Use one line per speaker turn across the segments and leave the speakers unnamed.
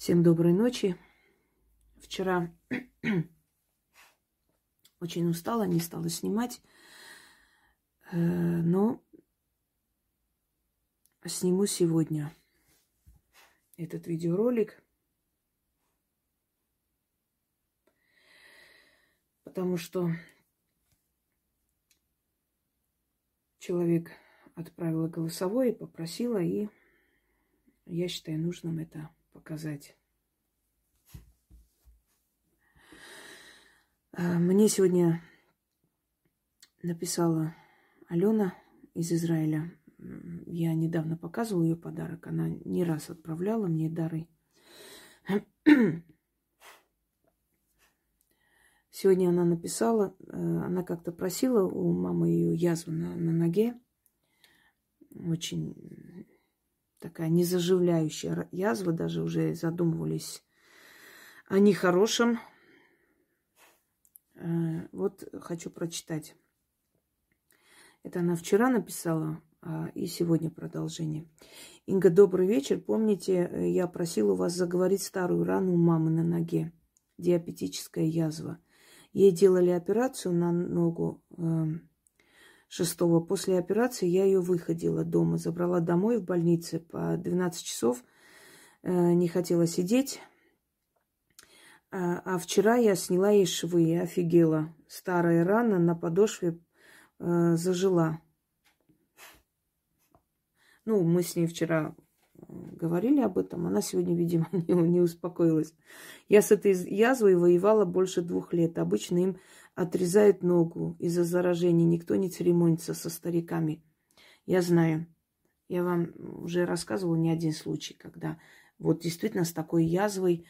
Всем доброй ночи. Вчера очень устала, не стала снимать, э, но сниму сегодня этот видеоролик, потому что человек отправила голосовое, попросила, и я считаю нужным это показать. А, мне сегодня написала Алена из Израиля. Я недавно показывала ее подарок. Она не раз отправляла мне дары. Сегодня она написала, э, она как-то просила у мамы ее язву на, на ноге. Очень такая незаживляющая язва, даже уже задумывались о нехорошем. Э, вот хочу прочитать. Это она вчера написала, а, и сегодня продолжение. Инга, добрый вечер. Помните, э, я просила вас заговорить старую рану у мамы на ноге. Диабетическая язва. Ей делали операцию на ногу эм, шестого. После операции я ее выходила дома, забрала домой в больнице по 12 часов. Э, не хотела сидеть. А, а вчера я сняла ей швы и офигела. Старая рана на подошве э, зажила. Ну, мы с ней вчера говорили об этом. Она сегодня, видимо, не, не успокоилась. Я с этой язвой воевала больше двух лет. Обычно им отрезают ногу из-за заражения. Никто не церемонится со стариками. Я знаю. Я вам уже рассказывала не один случай, когда вот действительно с такой язвой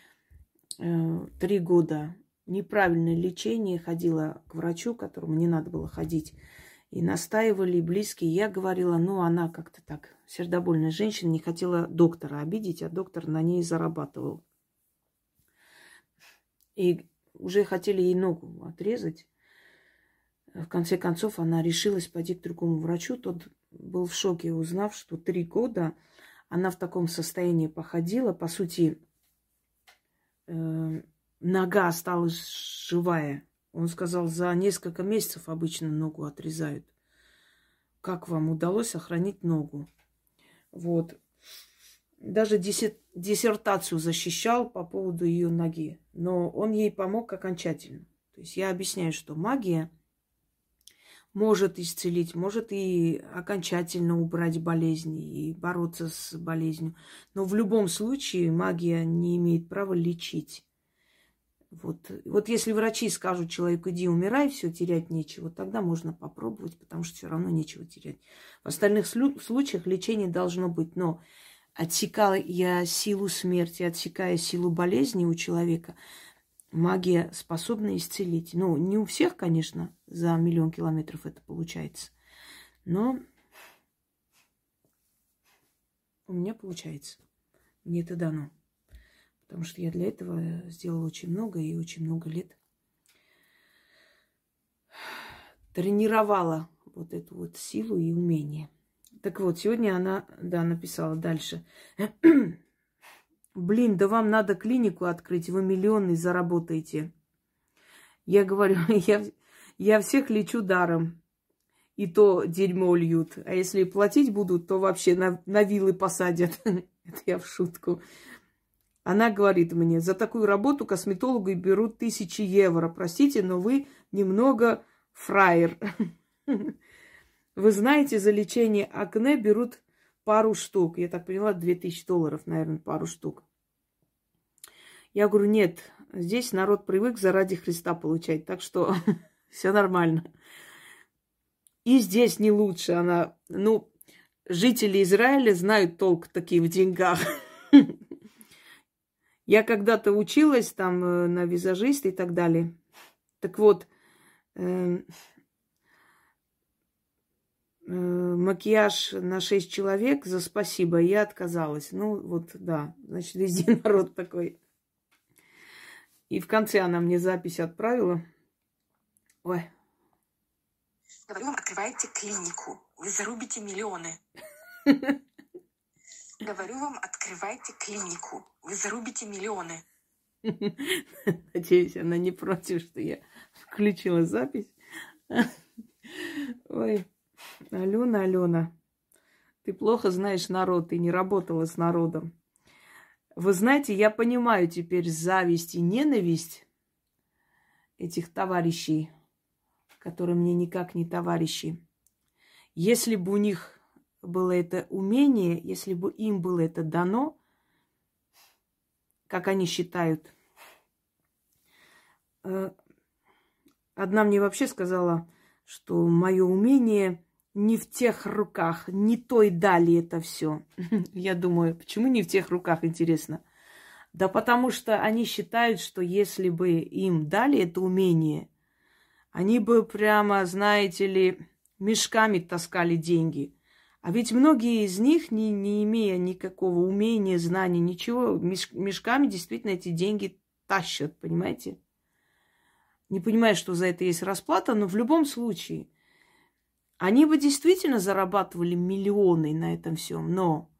э, три года неправильное лечение, ходила к врачу, которому не надо было ходить, и настаивали близкие. Я говорила, ну, она как-то так, сердобольная женщина, не хотела доктора обидеть, а доктор на ней зарабатывал. И уже хотели ей ногу отрезать. В конце концов, она решилась пойти к другому врачу. Тот был в шоке, узнав, что три года она в таком состоянии походила. По сути, э, нога осталась живая. Он сказал, за несколько месяцев обычно ногу отрезают. Как вам удалось сохранить ногу? Вот. Даже диссертацию защищал по поводу ее ноги. Но он ей помог окончательно. То есть я объясняю, что магия может исцелить, может и окончательно убрать болезни и бороться с болезнью. Но в любом случае магия не имеет права лечить. Вот, вот если врачи скажут человеку, иди умирай, все, терять нечего, тогда можно попробовать, потому что все равно нечего терять. В остальных случаях лечение должно быть, но отсекая силу смерти, отсекая силу болезни у человека, магия способна исцелить. Ну, не у всех, конечно, за миллион километров это получается, но у меня получается. Мне это дано. Потому что я для этого сделала очень много и очень много лет тренировала вот эту вот силу и умение. Так вот, сегодня она, да, написала дальше. Блин, да вам надо клинику открыть, вы миллионы заработаете. Я говорю, я, я всех лечу даром. И то дерьмо льют. А если платить будут, то вообще на, на вилы посадят. Это я в шутку. Она говорит мне, за такую работу косметологу берут тысячи евро. Простите, но вы немного фраер. Вы знаете, за лечение акне берут пару штук. Я так поняла, 2000 долларов, наверное, пару штук. Я говорю, нет, здесь народ привык заради Христа получать, так что все нормально. И здесь не лучше она. Ну, жители Израиля знают толк такие в деньгах. Я когда-то училась там э, на визажиста и так далее. Так вот, э, э, макияж на шесть человек за спасибо, я отказалась. Ну, вот, да, значит, везде народ такой. И в конце она мне запись отправила. Ой.
Говорю вам, открывайте клинику. Вы зарубите миллионы. Говорю вам, открывайте клинику. Вы зарубите миллионы.
Надеюсь, она не против, что я включила запись. Ой, Алена, Алена, ты плохо знаешь народ, ты не работала с народом. Вы знаете, я понимаю теперь зависть и ненависть этих товарищей, которые мне никак не товарищи. Если бы у них было это умение, если бы им было это дано, как они считают. Э, одна мне вообще сказала, что мое умение не в тех руках, не той дали это все. Я думаю, почему не в тех руках, интересно? Да потому что они считают, что если бы им дали это умение, они бы прямо, знаете ли, мешками таскали деньги – а ведь многие из них, не, не имея никакого умения, знания, ничего, меш, мешками действительно эти деньги тащат, понимаете? Не понимаю, что за это есть расплата, но в любом случае, они бы действительно зарабатывали миллионы на этом всем, но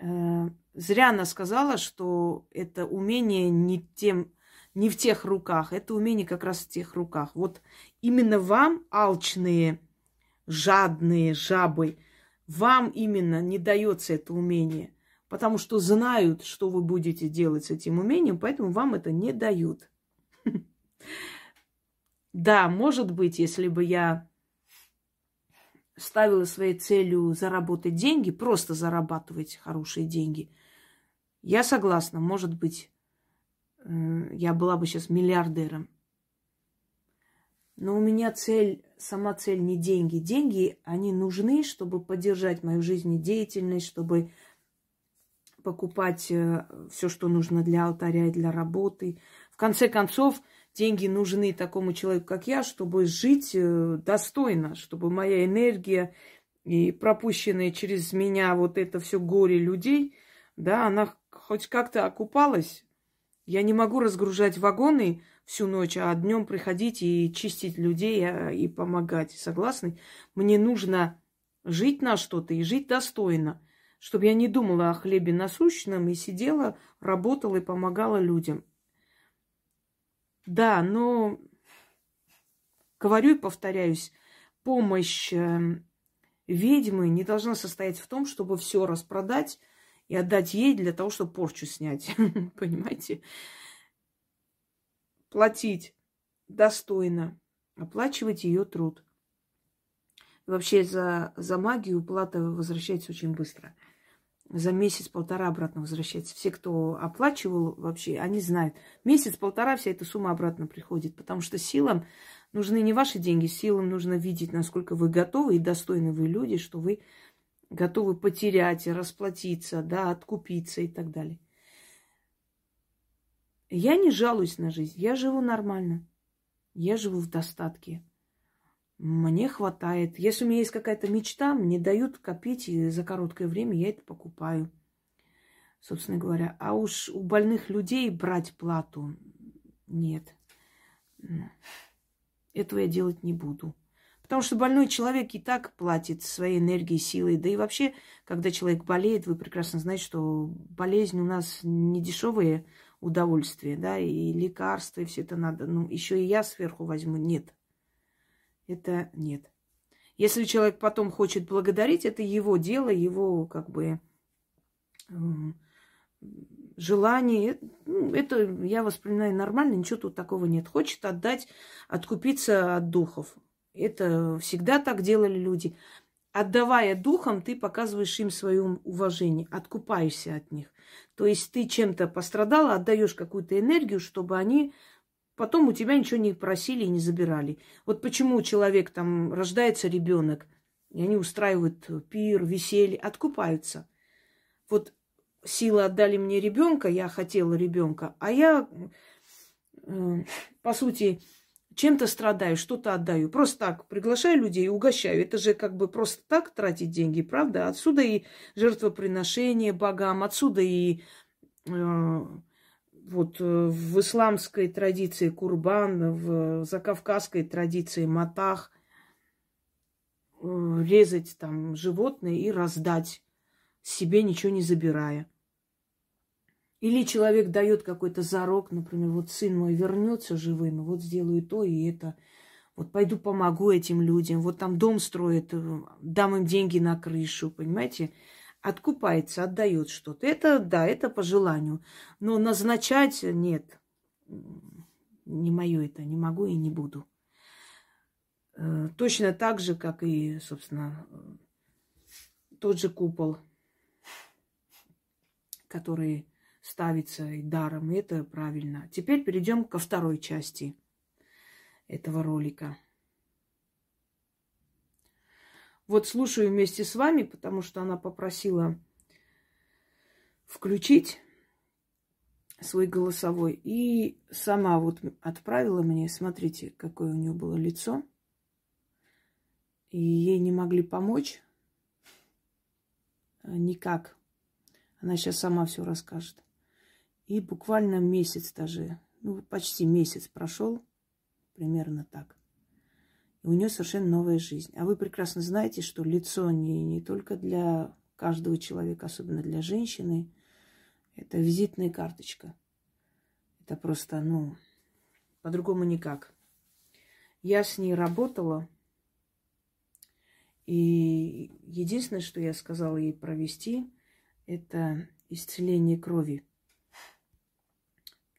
э, зря она сказала, что это умение не тем, не в тех руках, это умение как раз в тех руках. Вот именно вам, алчные, жадные жабы. Вам именно не дается это умение, потому что знают, что вы будете делать с этим умением, поэтому вам это не дают. Да, может быть, если бы я ставила своей целью заработать деньги, просто зарабатывать хорошие деньги, я согласна, может быть, э, я была бы сейчас миллиардером. Но у меня цель, сама цель не деньги. Деньги, они нужны, чтобы поддержать мою жизнедеятельность, чтобы покупать э, все, что нужно для алтаря и для работы. В конце концов, деньги нужны такому человеку, как я, чтобы жить э, достойно, чтобы моя энергия и пропущенная через меня вот это все горе людей, да, она хоть как-то окупалась. Я не могу разгружать вагоны, всю ночь, а днем приходить и чистить людей а, и помогать. Согласны? Мне нужно жить на что-то и жить достойно, чтобы я не думала о хлебе насущном и сидела, работала и помогала людям. Да, но говорю и повторяюсь, помощь эм, ведьмы не должна состоять в том, чтобы все распродать и отдать ей для того, чтобы порчу снять. Понимаете? платить достойно, оплачивать ее труд. Вообще за, за магию плата возвращается очень быстро. За месяц-полтора обратно возвращается. Все, кто оплачивал вообще, они знают. Месяц-полтора вся эта сумма обратно приходит. Потому что силам нужны не ваши деньги, силам нужно видеть, насколько вы готовы и достойны вы люди, что вы готовы потерять, расплатиться, да, откупиться и так далее. Я не жалуюсь на жизнь, я живу нормально. Я живу в достатке. Мне хватает. Если у меня есть какая-то мечта, мне дают копить, и за короткое время я это покупаю. Собственно говоря. А уж у больных людей брать плату нет. Этого я делать не буду. Потому что больной человек и так платит своей энергией, силой. Да и вообще, когда человек болеет, вы прекрасно знаете, что болезнь у нас не дешевая удовольствие, да, и лекарства, и все это надо. Ну, еще и я сверху возьму. Нет. Это нет. Если человек потом хочет благодарить, это его дело, его как бы желание. Ну, это я воспринимаю нормально, ничего тут такого нет. Хочет отдать, откупиться от духов. Это всегда так делали люди. Отдавая духам, ты показываешь им свое уважение, откупаешься от них. То есть ты чем-то пострадала, отдаешь какую-то энергию, чтобы они потом у тебя ничего не просили и не забирали. Вот почему человек там рождается ребенок, и они устраивают пир, веселье, откупаются. Вот силы отдали мне ребенка, я хотела ребенка, а я, э, по сути, чем-то страдаю, что-то отдаю. Просто так приглашаю людей и угощаю. Это же как бы просто так тратить деньги, правда? Отсюда и жертвоприношение богам, отсюда и э, вот э, в исламской традиции курбан, в закавказской традиции матах э, резать там животное и раздать себе ничего не забирая. Или человек дает какой-то зарок, например, вот сын мой вернется живым, вот сделаю то и это. Вот пойду помогу этим людям, вот там дом строят, э, дам им деньги на крышу, понимаете? Откупается, отдает что-то. Это, да, это по желанию. Но назначать нет. Не мое это, не могу и не буду. Э, точно так же, как и, собственно, тот же купол, который ставится и даром. И это правильно. Теперь перейдем ко второй части этого ролика. Вот слушаю вместе с вами, потому что она попросила включить свой голосовой. И сама вот отправила мне, смотрите, какое у нее было лицо. И ей не могли помочь никак. Она сейчас сама все расскажет. И буквально месяц даже, ну, почти месяц прошел, примерно так. И у нее совершенно новая жизнь. А вы прекрасно знаете, что лицо не, не только для каждого человека, особенно для женщины, это визитная карточка. Это просто, ну, по-другому никак. Я с ней работала, и единственное, что я сказала ей провести, это исцеление крови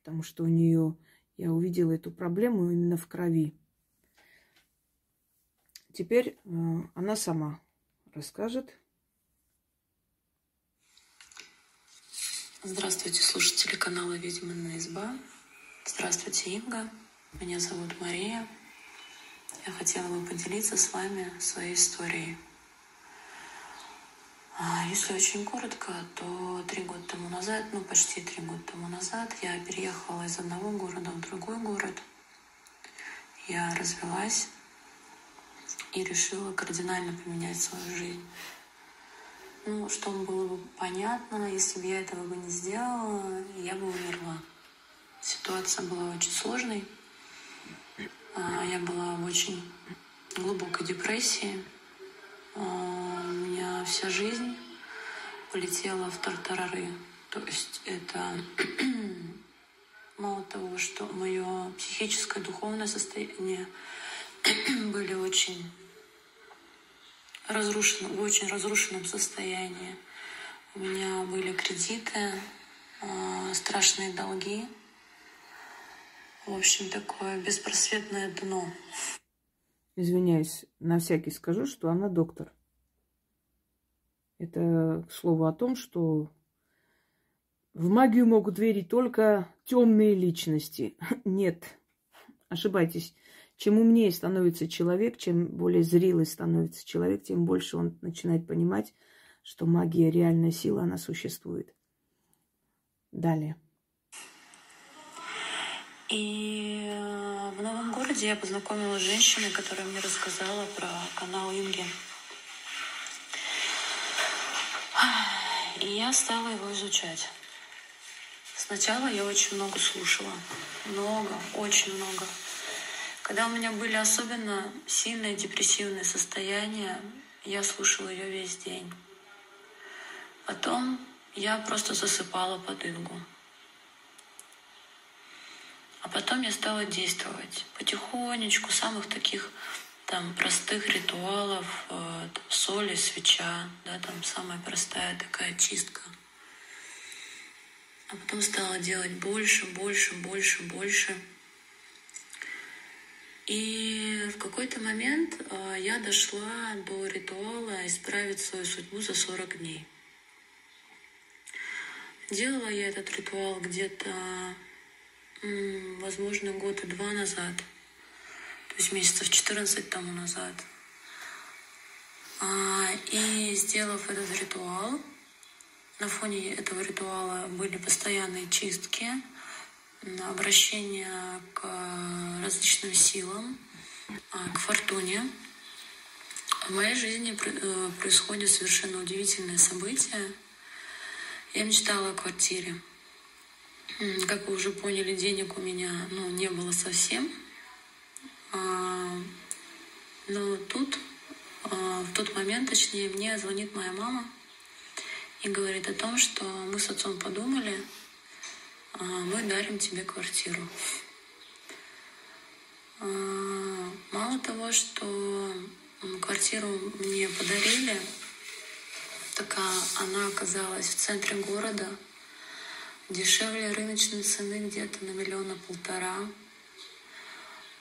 потому что у нее, я увидела эту проблему именно в крови. Теперь она сама расскажет.
Здравствуйте, слушатели канала «Ведьмина изба». Здравствуйте, Инга. Меня зовут Мария. Я хотела бы поделиться с вами своей историей. А если очень коротко, то три года тому назад, ну почти три года тому назад, я переехала из одного города в другой город. Я развелась и решила кардинально поменять свою жизнь. Ну, чтобы было бы понятно, если бы я этого бы не сделала, я бы умерла. Ситуация была очень сложной. А, я была в очень глубокой депрессии. А, у меня вся жизнь полетела в тартарары. То есть это мало того, что мое психическое, духовное состояние были очень разрушены, в очень разрушенном состоянии. У меня были кредиты, а, страшные долги. В общем, такое беспросветное дно.
Извиняюсь, на всякий скажу, что она доктор. Это к слову о том, что в магию могут верить только темные личности. Нет, ошибайтесь. Чем умнее становится человек, чем более зрелый становится человек, тем больше он начинает понимать, что магия, реальная сила, она существует. Далее.
И э, в новом городе я познакомилась с женщиной, которая мне рассказала про канал Инги. И я стала его изучать. Сначала я очень много слушала. Много, очень много. Когда у меня были особенно сильные депрессивные состояния, я слушала ее весь день. Потом я просто засыпала под Ингу. А потом я стала действовать потихонечку, самых таких там простых ритуалов, э, там, соли, свеча, да, там самая простая такая чистка. А потом стала делать больше, больше, больше, больше. И в какой-то момент э, я дошла до ритуала исправить свою судьбу за 40 дней. Делала я этот ритуал где-то возможно, год и два назад, то есть месяцев 14 тому назад. А, и сделав этот ритуал, на фоне этого ритуала были постоянные чистки, обращение к различным силам, а, к фортуне. В моей жизни э, происходит совершенно удивительное событие. Я мечтала о квартире. Как вы уже поняли, денег у меня ну, не было совсем. А, но тут, а, в тот момент, точнее, мне звонит моя мама и говорит о том, что мы с отцом подумали, мы дарим тебе квартиру. А, мало того, что квартиру мне подарили, так она оказалась в центре города, дешевле рыночной цены где-то на миллиона полтора.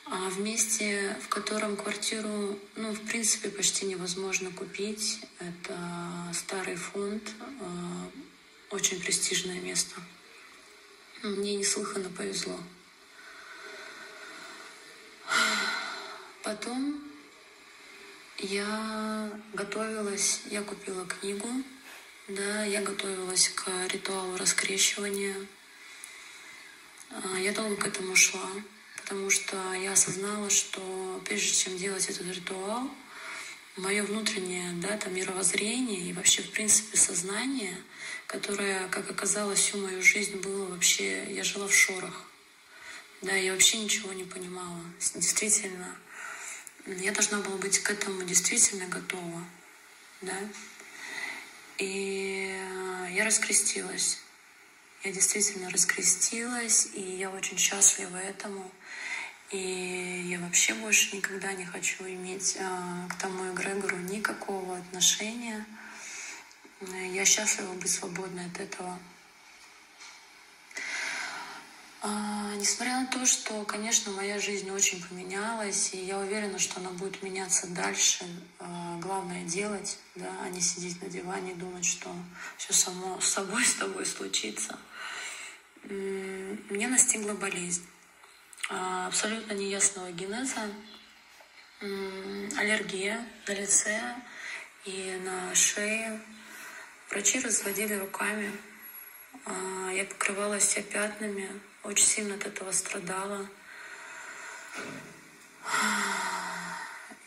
А в месте, в котором квартиру, ну, в принципе, почти невозможно купить, это старый фонд, а, очень престижное место. Мне неслыханно повезло. Потом я готовилась, я купила книгу, да, я готовилась к ритуалу раскрещивания. А, я долго к этому шла, потому что я осознала, что прежде чем делать этот ритуал, мое внутреннее да, там, мировоззрение и вообще, в принципе, сознание, которое, как оказалось, всю мою жизнь было вообще... Я жила в шорах. Да, я вообще ничего не понимала. Действительно, я должна была быть к этому действительно готова. Да? И я раскрестилась. Я действительно раскрестилась, и я очень счастлива этому. И я вообще больше никогда не хочу иметь а, к тому эгрегору никакого отношения. Я счастлива быть свободной от этого. А, несмотря на то, что, конечно, моя жизнь очень поменялась, и я уверена, что она будет меняться дальше, а, главное делать, да, а не сидеть на диване и думать, что все само с собой с тобой случится. Мне настигла болезнь а, абсолютно неясного генеза, аллергия на лице и на шее. Врачи разводили руками. Я покрывалась вся пятнами, очень сильно от этого страдала.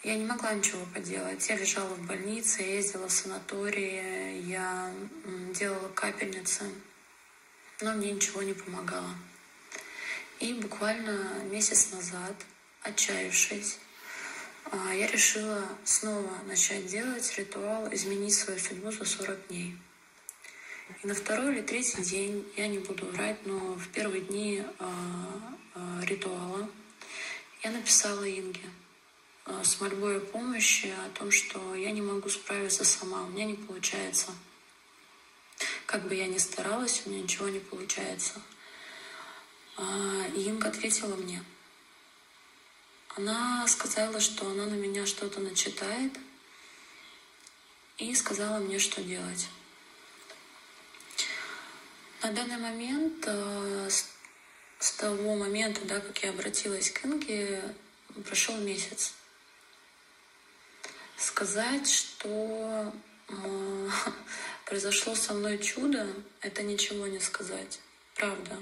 Я не могла ничего поделать. Я лежала в больнице, ездила в санатории, я делала капельницы, но мне ничего не помогало. И буквально месяц назад, отчаявшись, а, я решила снова начать делать ритуал «Изменить свою судьбу за 40 дней». И на второй или третий день, я не буду врать, но в первые дни э, э, ритуала я написала Инге с мольбой о помощи, о том, что я не могу справиться сама, у меня не получается. Как бы я ни старалась, у меня ничего не получается. И Инга ответила мне. Она сказала, что она на меня что-то начитает, и сказала мне, что делать. На данный момент, э, с того момента, да, как я обратилась к Инге, прошел месяц. Сказать, что произошло со мной чудо, это ничего не сказать. Правда.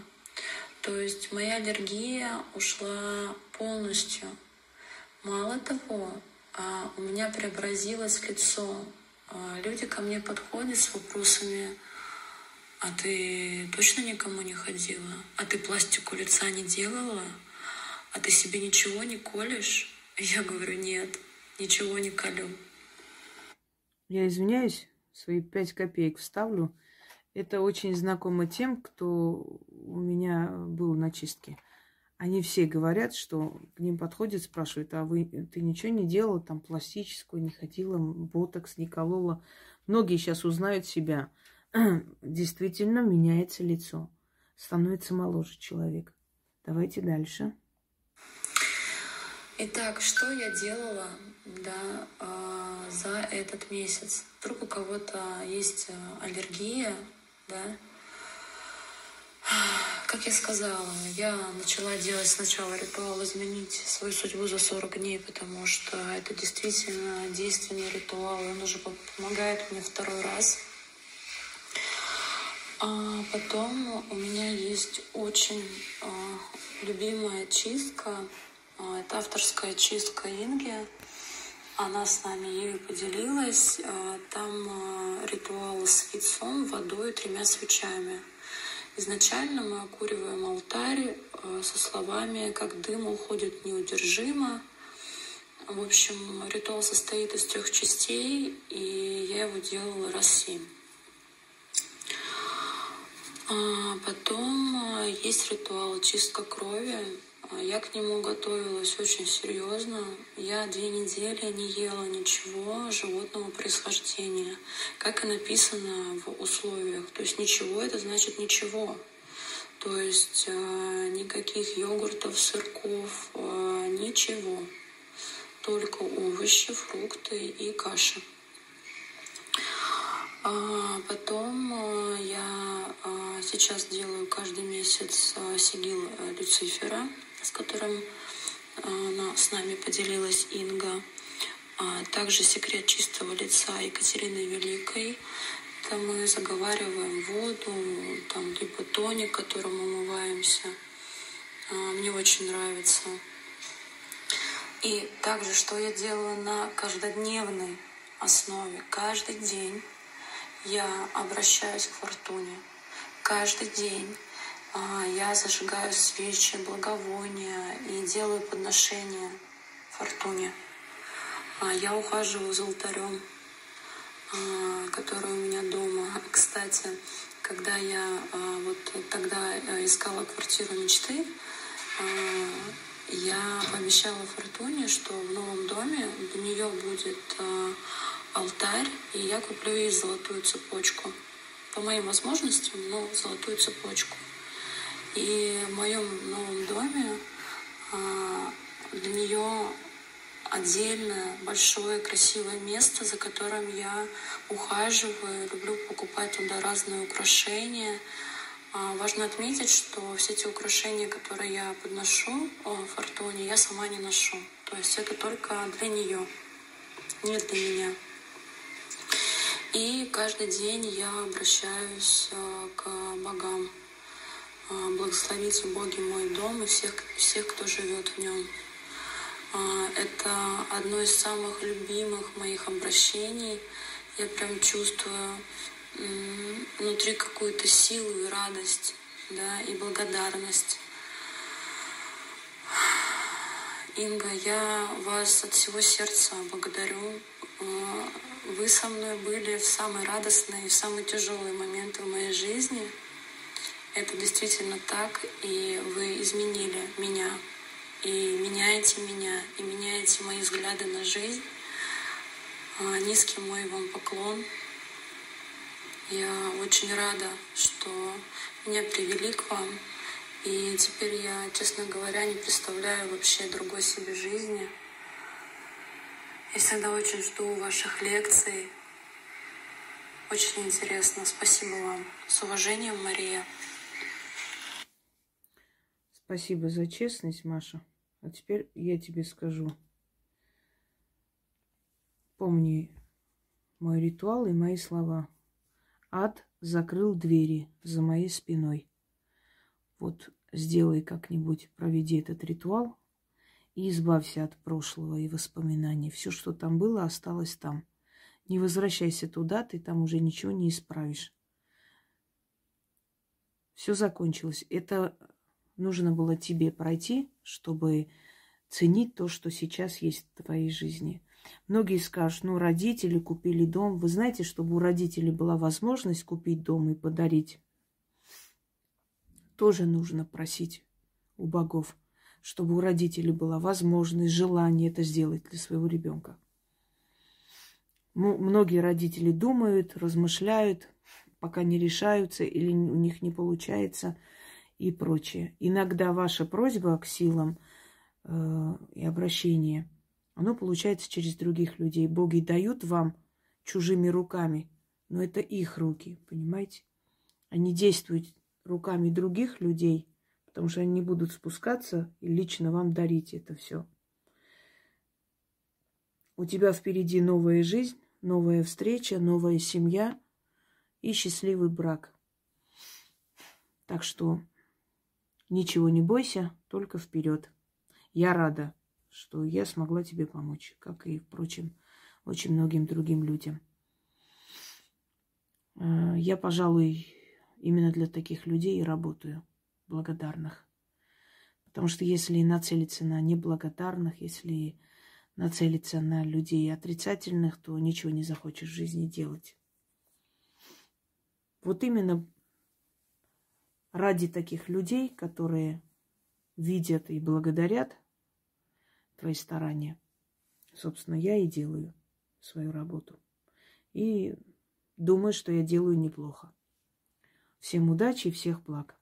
То есть моя аллергия ушла полностью. Мало того, а, у меня преобразилось лицо. А, люди ко мне подходят с вопросами, а ты точно никому не ходила? А ты пластику лица не делала? А ты себе ничего не колешь? Я говорю, нет, ничего не колю.
Я извиняюсь, свои пять копеек вставлю. Это очень знакомо тем, кто у меня был на чистке. Они все говорят, что к ним подходят, спрашивают, а вы ты ничего не делала, там пластическую, не ходила, ботокс не колола. Многие сейчас узнают себя – действительно меняется лицо. Становится моложе человек. Давайте дальше.
Итак, что я делала да, э, за этот месяц? Вдруг у кого-то есть а, аллергия, да? Как я сказала, я начала делать сначала ритуал изменить свою судьбу за 40 дней, потому что это действительно действенный ритуал, он уже помогает мне второй раз – а потом у меня есть очень а, любимая чистка. А, это авторская чистка Инги. Она с нами ею поделилась. А, там а, ритуал с яйцом, водой и тремя свечами. Изначально мы окуриваем алтарь а, со словами «как дым уходит неудержимо». В общем, ритуал состоит из трех частей, и я его делала раз семь. А потом а, есть ритуал чистка крови. А, я к нему готовилась очень серьезно. Я две недели не ела ничего животного происхождения, как и написано в условиях. То есть ничего это значит ничего. То есть э, никаких йогуртов, сырков, э, ничего. Только овощи, фрукты и каша. А потом э, я сейчас делаю каждый месяц сигил Люцифера, с которым э, с нами поделилась Инга. А также секрет чистого лица Екатерины Великой. Это мы заговариваем воду, там, либо тоник, которым умываемся. А, мне очень нравится. И также, что я делаю на каждодневной основе. Каждый день я обращаюсь к фортуне. Каждый день а, я зажигаю свечи, благовония и делаю подношения фортуне. А, я ухаживаю за алтарем а, который у меня дома. Кстати, когда я а, вот тогда э, искала квартиру мечты, а, я пообещала Фортуне, что в новом доме для нее будет алтарь, и я куплю ей золотую цепочку. По моим возможностям, но золотую цепочку. И в моем новом доме для нее отдельное, большое, красивое место, за которым я ухаживаю, люблю покупать туда разные украшения. А, важно отметить, что все эти украшения, которые я подношу в Фортуне, я сама не ношу. То есть это только для нее, не для меня. И каждый день я обращаюсь а, к богам. А, благословите Боги мой дом и всех, всех, кто живет в нем. А, это одно из самых любимых моих обращений. Я прям чувствую внутри какую-то силу и радость, да, и благодарность. Инга, я вас от всего сердца благодарю. А, вы со мной были в самые радостные и самые тяжелые моменты в моей жизни. Это действительно так, и вы изменили меня и меняете меня, и меняете мои взгляды на жизнь. А, низкий мой вам поклон. Я очень рада, что меня привели к вам. И теперь я, честно говоря, не представляю вообще другой себе жизни. Я всегда очень жду ваших лекций. Очень интересно. Спасибо вам. С уважением, Мария.
Спасибо за честность, Маша. А теперь я тебе скажу. Помни мой ритуал и мои слова. Ад закрыл двери за моей спиной. Вот сделай как-нибудь, проведи этот ритуал и избавься от прошлого и воспоминаний. Все, что там было, осталось там. Не возвращайся туда, ты там уже ничего не исправишь. Все закончилось. Это нужно было тебе пройти, чтобы ценить то, что сейчас есть в твоей жизни. Многие скажут, ну, родители купили дом. Вы знаете, чтобы у родителей была возможность купить дом и подарить, тоже нужно просить у богов, чтобы у родителей была возможность, желание это сделать для своего ребенка. Многие родители думают, размышляют, пока не решаются или у них не получается – и прочее. Иногда ваша просьба к силам э, и обращение, оно получается через других людей. Боги дают вам чужими руками, но это их руки, понимаете? Они действуют руками других людей, потому что они не будут спускаться и лично вам дарить это все. У тебя впереди новая жизнь, новая встреча, новая семья и счастливый брак. Так что Ничего не бойся, только вперед. Я рада, что я смогла тебе помочь, как и, впрочем, очень многим другим людям. Э, я, пожалуй, именно для таких людей и работаю, благодарных. Потому что если нацелиться на неблагодарных, если нацелиться на людей отрицательных, то ничего не захочешь в жизни делать. Вот именно ради таких людей, которые видят и благодарят твои старания, собственно, я и делаю свою работу. И думаю, что я делаю неплохо. Всем удачи и всех благ.